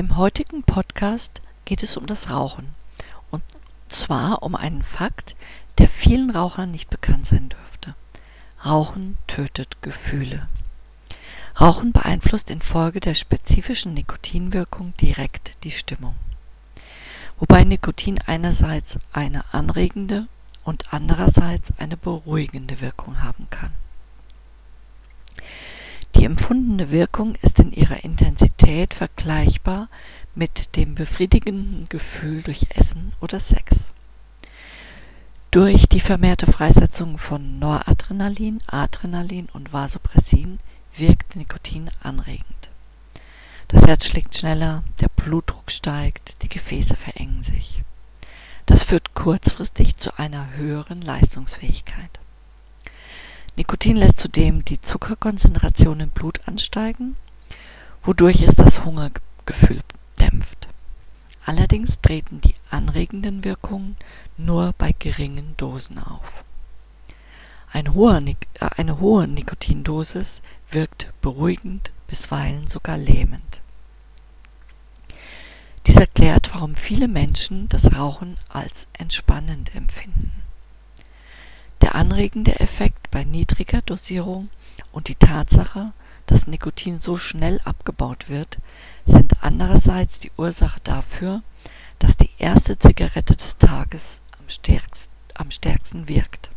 Im heutigen Podcast geht es um das Rauchen. Und zwar um einen Fakt, der vielen Rauchern nicht bekannt sein dürfte. Rauchen tötet Gefühle. Rauchen beeinflusst infolge der spezifischen Nikotinwirkung direkt die Stimmung. Wobei Nikotin einerseits eine anregende und andererseits eine beruhigende Wirkung haben kann. Die empfundene Wirkung ist in ihrer Intensität vergleichbar mit dem befriedigenden Gefühl durch Essen oder Sex. Durch die vermehrte Freisetzung von Noradrenalin, Adrenalin und Vasopressin wirkt Nikotin anregend. Das Herz schlägt schneller, der Blutdruck steigt, die Gefäße verengen sich. Das führt kurzfristig zu einer höheren Leistungsfähigkeit. Nikotin lässt zudem die Zuckerkonzentration im Blut ansteigen, wodurch es das Hungergefühl dämpft. Allerdings treten die anregenden Wirkungen nur bei geringen Dosen auf. Ein hoher, äh, eine hohe Nikotindosis wirkt beruhigend, bisweilen sogar lähmend. Dies erklärt, warum viele Menschen das Rauchen als entspannend empfinden. Der anregende Effekt bei niedriger Dosierung und die Tatsache, dass Nikotin so schnell abgebaut wird, sind andererseits die Ursache dafür, dass die erste Zigarette des Tages am stärksten, wirkt.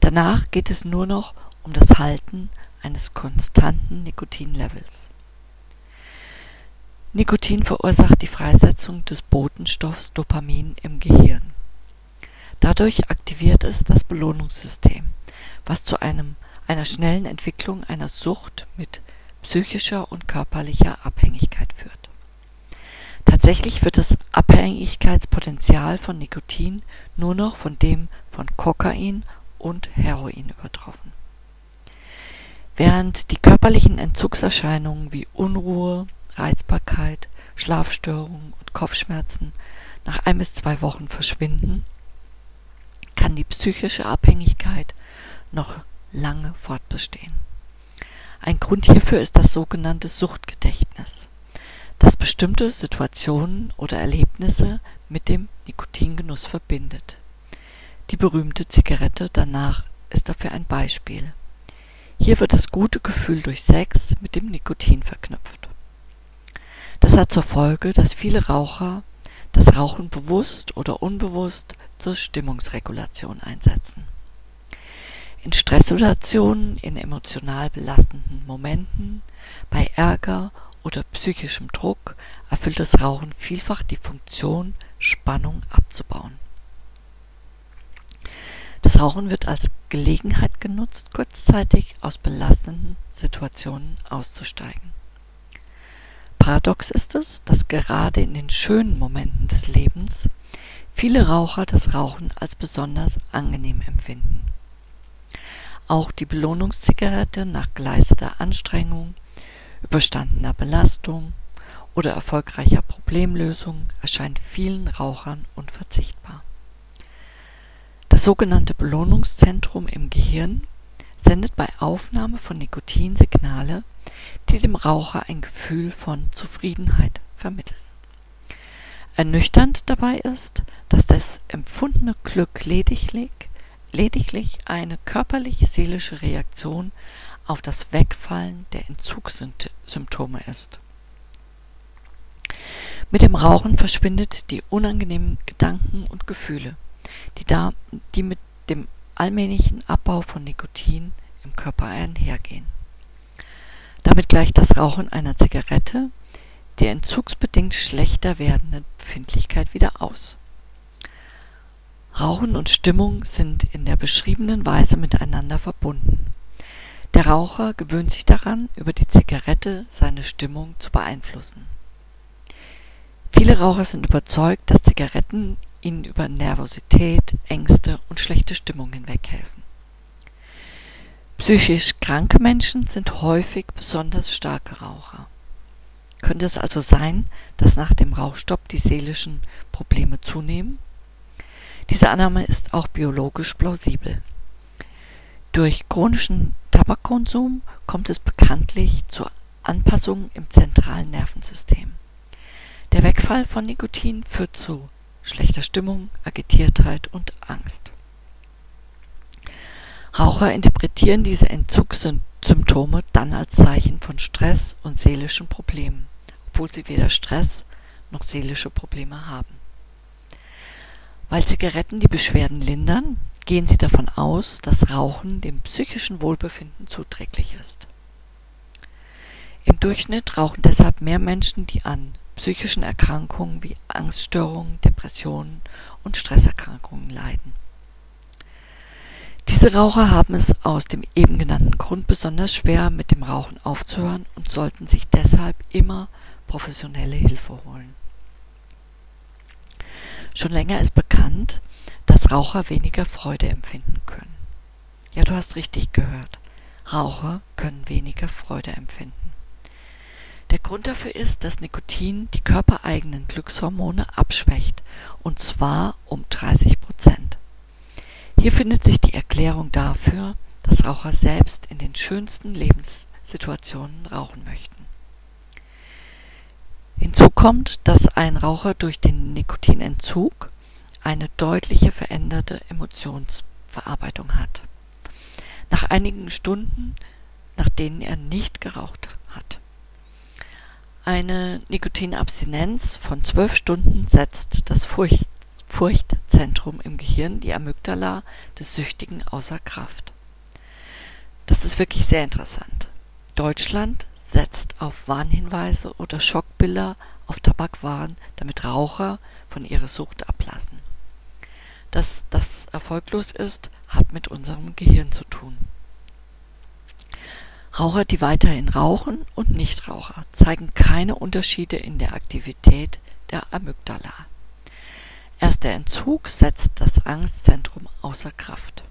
Danach geht es nur noch um das Halten eines konstanten Nikotinlevels. Nikotin verursacht die Freisetzung des Botenstoffs Dopamin im Gehirn. Dadurch aktiviert es das Belohnungssystem, was zu einem, einer schnellen Entwicklung einer Sucht mit psychischer und körperlicher Abhängigkeit führt. Tatsächlich wird das Abhängigkeitspotenzial von Nikotin nur noch von dem von Kokain und Heroin übertroffen. Während die körperlichen Entzugserscheinungen wie Unruhe, Reizbarkeit, Schlafstörungen und Kopfschmerzen nach ein bis zwei Wochen verschwinden, kann die psychische Abhängigkeit noch lange fortbestehen. Ein Grund hierfür ist das sogenannte Suchtgedächtnis, das bestimmte Situationen oder Erlebnisse mit dem Nikotingenuss verbindet. Die berühmte Zigarette danach ist dafür ein Beispiel. Hier wird das gute Gefühl durch Sex mit dem Nikotin verknüpft. Das hat zur Folge, dass viele Raucher das Rauchen bewusst oder unbewusst zur Stimmungsregulation einsetzen. In Stresssituationen, in emotional belastenden Momenten, bei Ärger oder psychischem Druck erfüllt das Rauchen vielfach die Funktion, Spannung abzubauen. Das Rauchen wird als Gelegenheit genutzt, kurzzeitig aus belastenden Situationen auszusteigen. Paradox ist es, dass gerade in den schönen Momenten des Lebens viele Raucher das Rauchen als besonders angenehm empfinden. Auch die Belohnungszigarette nach geleisteter Anstrengung, überstandener Belastung oder erfolgreicher Problemlösung erscheint vielen Rauchern unverzichtbar. Das sogenannte Belohnungszentrum im Gehirn sendet bei Aufnahme von Nikotin Signale, die dem Raucher ein Gefühl von Zufriedenheit vermitteln. Ernüchternd dabei ist, dass das empfundene Glück lediglich, lediglich eine körperlich-seelische Reaktion auf das Wegfallen der Entzugssymptome ist. Mit dem Rauchen verschwindet die unangenehmen Gedanken und Gefühle, die, da, die mit dem allmählichen Abbau von Nikotin im Körper einhergehen. Damit gleicht das Rauchen einer Zigarette, der entzugsbedingt schlechter werdenden Befindlichkeit wieder aus. Rauchen und Stimmung sind in der beschriebenen Weise miteinander verbunden. Der Raucher gewöhnt sich daran, über die Zigarette seine Stimmung zu beeinflussen. Viele Raucher sind überzeugt, dass Zigaretten ihnen über Nervosität, Ängste und schlechte Stimmung hinweghelfen. Psychisch kranke Menschen sind häufig besonders starke Raucher. Könnte es also sein, dass nach dem Rauchstopp die seelischen Probleme zunehmen? Diese Annahme ist auch biologisch plausibel. Durch chronischen Tabakkonsum kommt es bekanntlich zur Anpassung im zentralen Nervensystem. Der Wegfall von Nikotin führt zu schlechter Stimmung, Agitiertheit und Angst. Raucher interpretieren diese Entzugssymptome dann als Zeichen von Stress und seelischen Problemen, obwohl sie weder Stress noch seelische Probleme haben. Weil Zigaretten die Beschwerden lindern, gehen sie davon aus, dass Rauchen dem psychischen Wohlbefinden zuträglich ist. Im Durchschnitt rauchen deshalb mehr Menschen, die an psychischen Erkrankungen wie Angststörungen, Depressionen und Stresserkrankungen leiden. Raucher haben es aus dem eben genannten Grund besonders schwer, mit dem Rauchen aufzuhören und sollten sich deshalb immer professionelle Hilfe holen. Schon länger ist bekannt, dass Raucher weniger Freude empfinden können. Ja, du hast richtig gehört. Raucher können weniger Freude empfinden. Der Grund dafür ist, dass Nikotin die körpereigenen Glückshormone abschwächt, und zwar um 30 Prozent. Hier findet Erklärung dafür, dass Raucher selbst in den schönsten Lebenssituationen rauchen möchten. Hinzu kommt, dass ein Raucher durch den Nikotinentzug eine deutliche veränderte Emotionsverarbeitung hat. Nach einigen Stunden, nach denen er nicht geraucht hat. Eine Nikotinabstinenz von zwölf Stunden setzt das Furcht Furchtzentrum im Gehirn, die Amygdala des Süchtigen, außer Kraft. Das ist wirklich sehr interessant. Deutschland setzt auf Warnhinweise oder Schockbilder auf Tabakwaren, damit Raucher von ihrer Sucht ablassen. Dass das erfolglos ist, hat mit unserem Gehirn zu tun. Raucher, die weiterhin rauchen und Nichtraucher, zeigen keine Unterschiede in der Aktivität der Amygdala. Erst der Entzug setzt das Angstzentrum außer Kraft.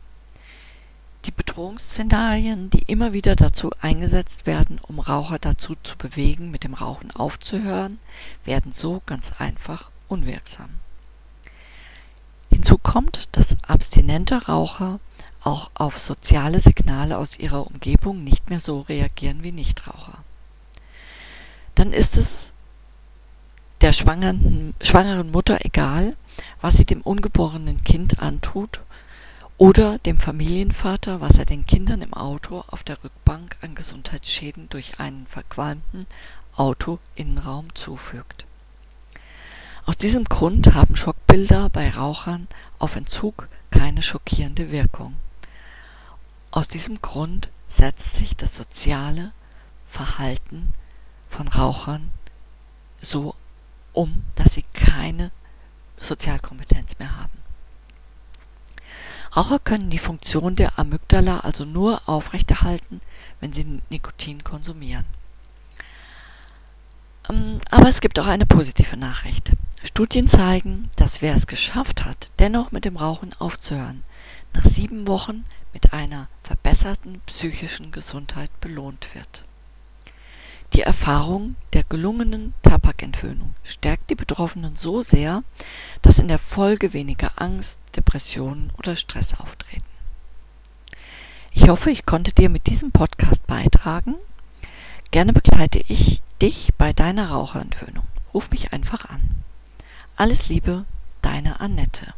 Die Bedrohungsszenarien, die immer wieder dazu eingesetzt werden, um Raucher dazu zu bewegen, mit dem Rauchen aufzuhören, werden so ganz einfach unwirksam. Hinzu kommt, dass abstinente Raucher auch auf soziale Signale aus ihrer Umgebung nicht mehr so reagieren wie Nichtraucher. Dann ist es der schwangeren, Mutter egal, was sie dem ungeborenen Kind antut oder dem Familienvater, was er den Kindern im Auto auf der Rückbank an Gesundheitsschäden durch einen verqualmten Autoinnenraum zufügt. Aus diesem Grund haben Schockbilder bei Rauchern auf Entzug keine schockierende Wirkung. Aus diesem Grund setzt sich das soziale Verhalten von Rauchern so um, dass sie keine Sozialkompetenz mehr haben. Raucher können die Funktion der Amygdala also nur aufrechterhalten, wenn sie Nikotin konsumieren. Ähm, aber es gibt auch eine positive Nachricht. Studien zeigen, dass wer es geschafft hat, dennoch mit dem Rauchen aufzuhören, nach sieben Wochen mit einer verbesserten psychischen Gesundheit belohnt wird. Die Erfahrung der gelungenen Tabakentwöhnung stärkt die Betroffenen so sehr, dass in der Folge weniger Angst, Depressionen oder Stress auftreten. Ich hoffe, ich konnte dir mit diesem Podcast beitragen. Gerne begleite ich dich bei deiner Raucherentwöhnung. Ruf mich einfach an. Alles Liebe, deine Annette.